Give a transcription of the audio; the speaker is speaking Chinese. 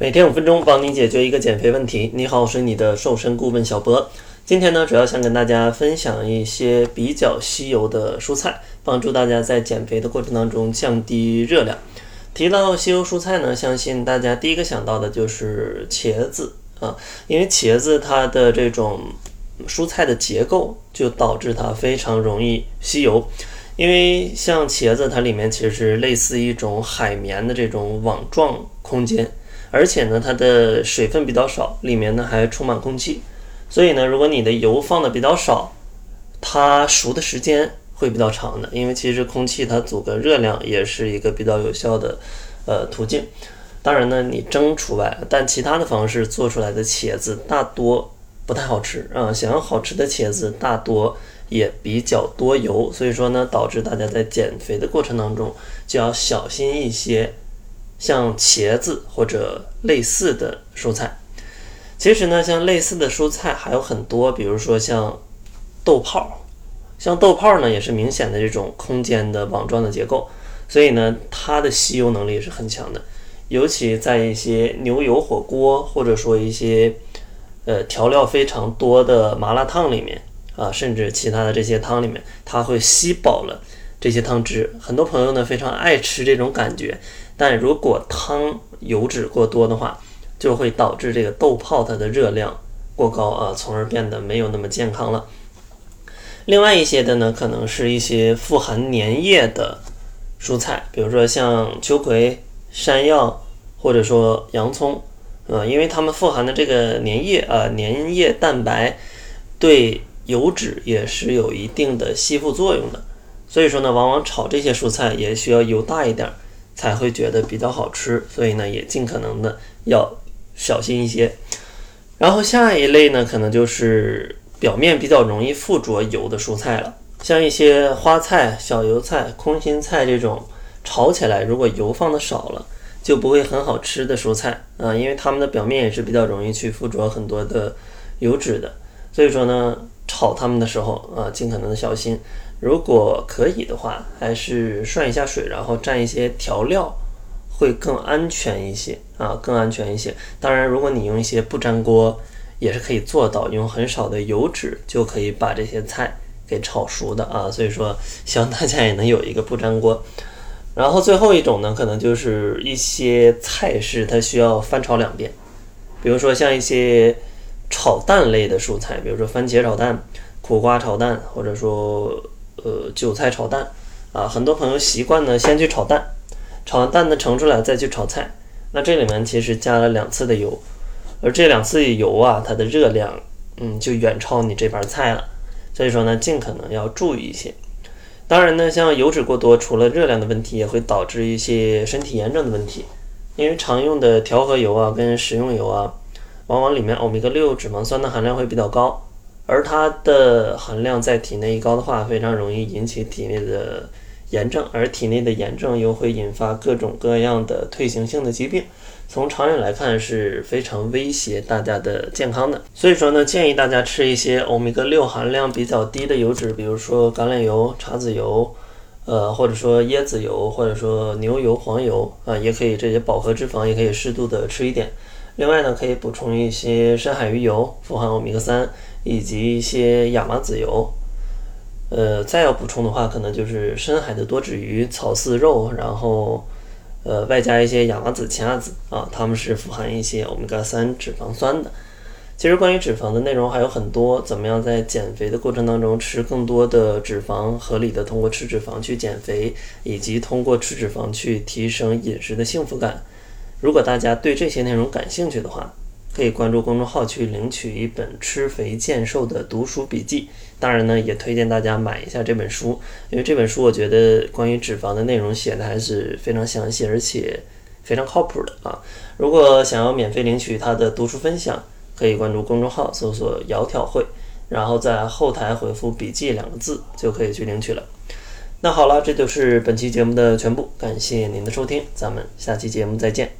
每天五分钟，帮你解决一个减肥问题。你好，我是你的瘦身顾问小博。今天呢，主要想跟大家分享一些比较稀有的蔬菜，帮助大家在减肥的过程当中降低热量。提到稀有蔬菜呢，相信大家第一个想到的就是茄子啊，因为茄子它的这种蔬菜的结构就导致它非常容易吸油。因为像茄子，它里面其实是类似一种海绵的这种网状空间。而且呢，它的水分比较少，里面呢还充满空气，所以呢，如果你的油放的比较少，它熟的时间会比较长的。因为其实空气它阻隔热量也是一个比较有效的呃途径。当然呢，你蒸除外，但其他的方式做出来的茄子大多不太好吃啊。想要好吃的茄子，大多也比较多油，所以说呢，导致大家在减肥的过程当中就要小心一些。像茄子或者类似的蔬菜，其实呢，像类似的蔬菜还有很多，比如说像豆泡，像豆泡呢也是明显的这种空间的网状的结构，所以呢，它的吸油能力是很强的，尤其在一些牛油火锅或者说一些呃调料非常多的麻辣烫里面啊，甚至其他的这些汤里面，它会吸饱了这些汤汁。很多朋友呢非常爱吃这种感觉。但如果汤油脂过多的话，就会导致这个豆泡它的热量过高啊，从而变得没有那么健康了。另外一些的呢，可能是一些富含粘液的蔬菜，比如说像秋葵、山药或者说洋葱，呃，因为它们富含的这个粘液啊，粘液蛋白对油脂也是有一定的吸附作用的，所以说呢，往往炒这些蔬菜也需要油大一点。才会觉得比较好吃，所以呢，也尽可能的要小心一些。然后下一类呢，可能就是表面比较容易附着油的蔬菜了，像一些花菜、小油菜、空心菜这种，炒起来如果油放的少了，就不会很好吃的蔬菜啊，因为它们的表面也是比较容易去附着很多的油脂的，所以说呢，炒它们的时候啊，尽可能的小心。如果可以的话，还是涮一下水，然后蘸一些调料，会更安全一些啊，更安全一些。当然，如果你用一些不粘锅，也是可以做到用很少的油脂就可以把这些菜给炒熟的啊。所以说，希望大家也能有一个不粘锅。然后最后一种呢，可能就是一些菜式它需要翻炒两遍，比如说像一些炒蛋类的蔬菜，比如说番茄炒蛋、苦瓜炒蛋，或者说。呃，韭菜炒蛋啊，很多朋友习惯呢，先去炒蛋，炒完蛋呢盛出来再去炒菜。那这里面其实加了两次的油，而这两次油啊，它的热量嗯就远超你这盘菜了。所以说呢，尽可能要注意一些。当然呢，像油脂过多，除了热量的问题，也会导致一些身体炎症的问题。因为常用的调和油啊，跟食用油啊，往往里面欧米伽六脂肪酸的含量会比较高。而它的含量在体内一高的话，非常容易引起体内的炎症，而体内的炎症又会引发各种各样的退行性的疾病，从长远来看是非常威胁大家的健康的。所以说呢，建议大家吃一些欧米伽六含量比较低的油脂，比如说橄榄油、茶籽油，呃，或者说椰子油，或者说牛油、黄油啊，也可以这些饱和脂肪也可以适度的吃一点。另外呢，可以补充一些深海鱼油，富含欧米伽三。以及一些亚麻籽油，呃，再要补充的话，可能就是深海的多脂鱼、草饲肉，然后，呃，外加一些亚麻籽、奇亚籽啊，它们是富含一些欧米伽三脂肪酸的。其实关于脂肪的内容还有很多，怎么样在减肥的过程当中吃更多的脂肪，合理的通过吃脂肪去减肥，以及通过吃脂肪去提升饮食的幸福感。如果大家对这些内容感兴趣的话，可以关注公众号去领取一本吃肥健瘦的读书笔记。当然呢，也推荐大家买一下这本书，因为这本书我觉得关于脂肪的内容写的还是非常详细，而且非常靠谱的啊。如果想要免费领取它的读书分享，可以关注公众号搜索“窈窕会”，然后在后台回复“笔记”两个字就可以去领取了。那好了，这就是本期节目的全部，感谢您的收听，咱们下期节目再见。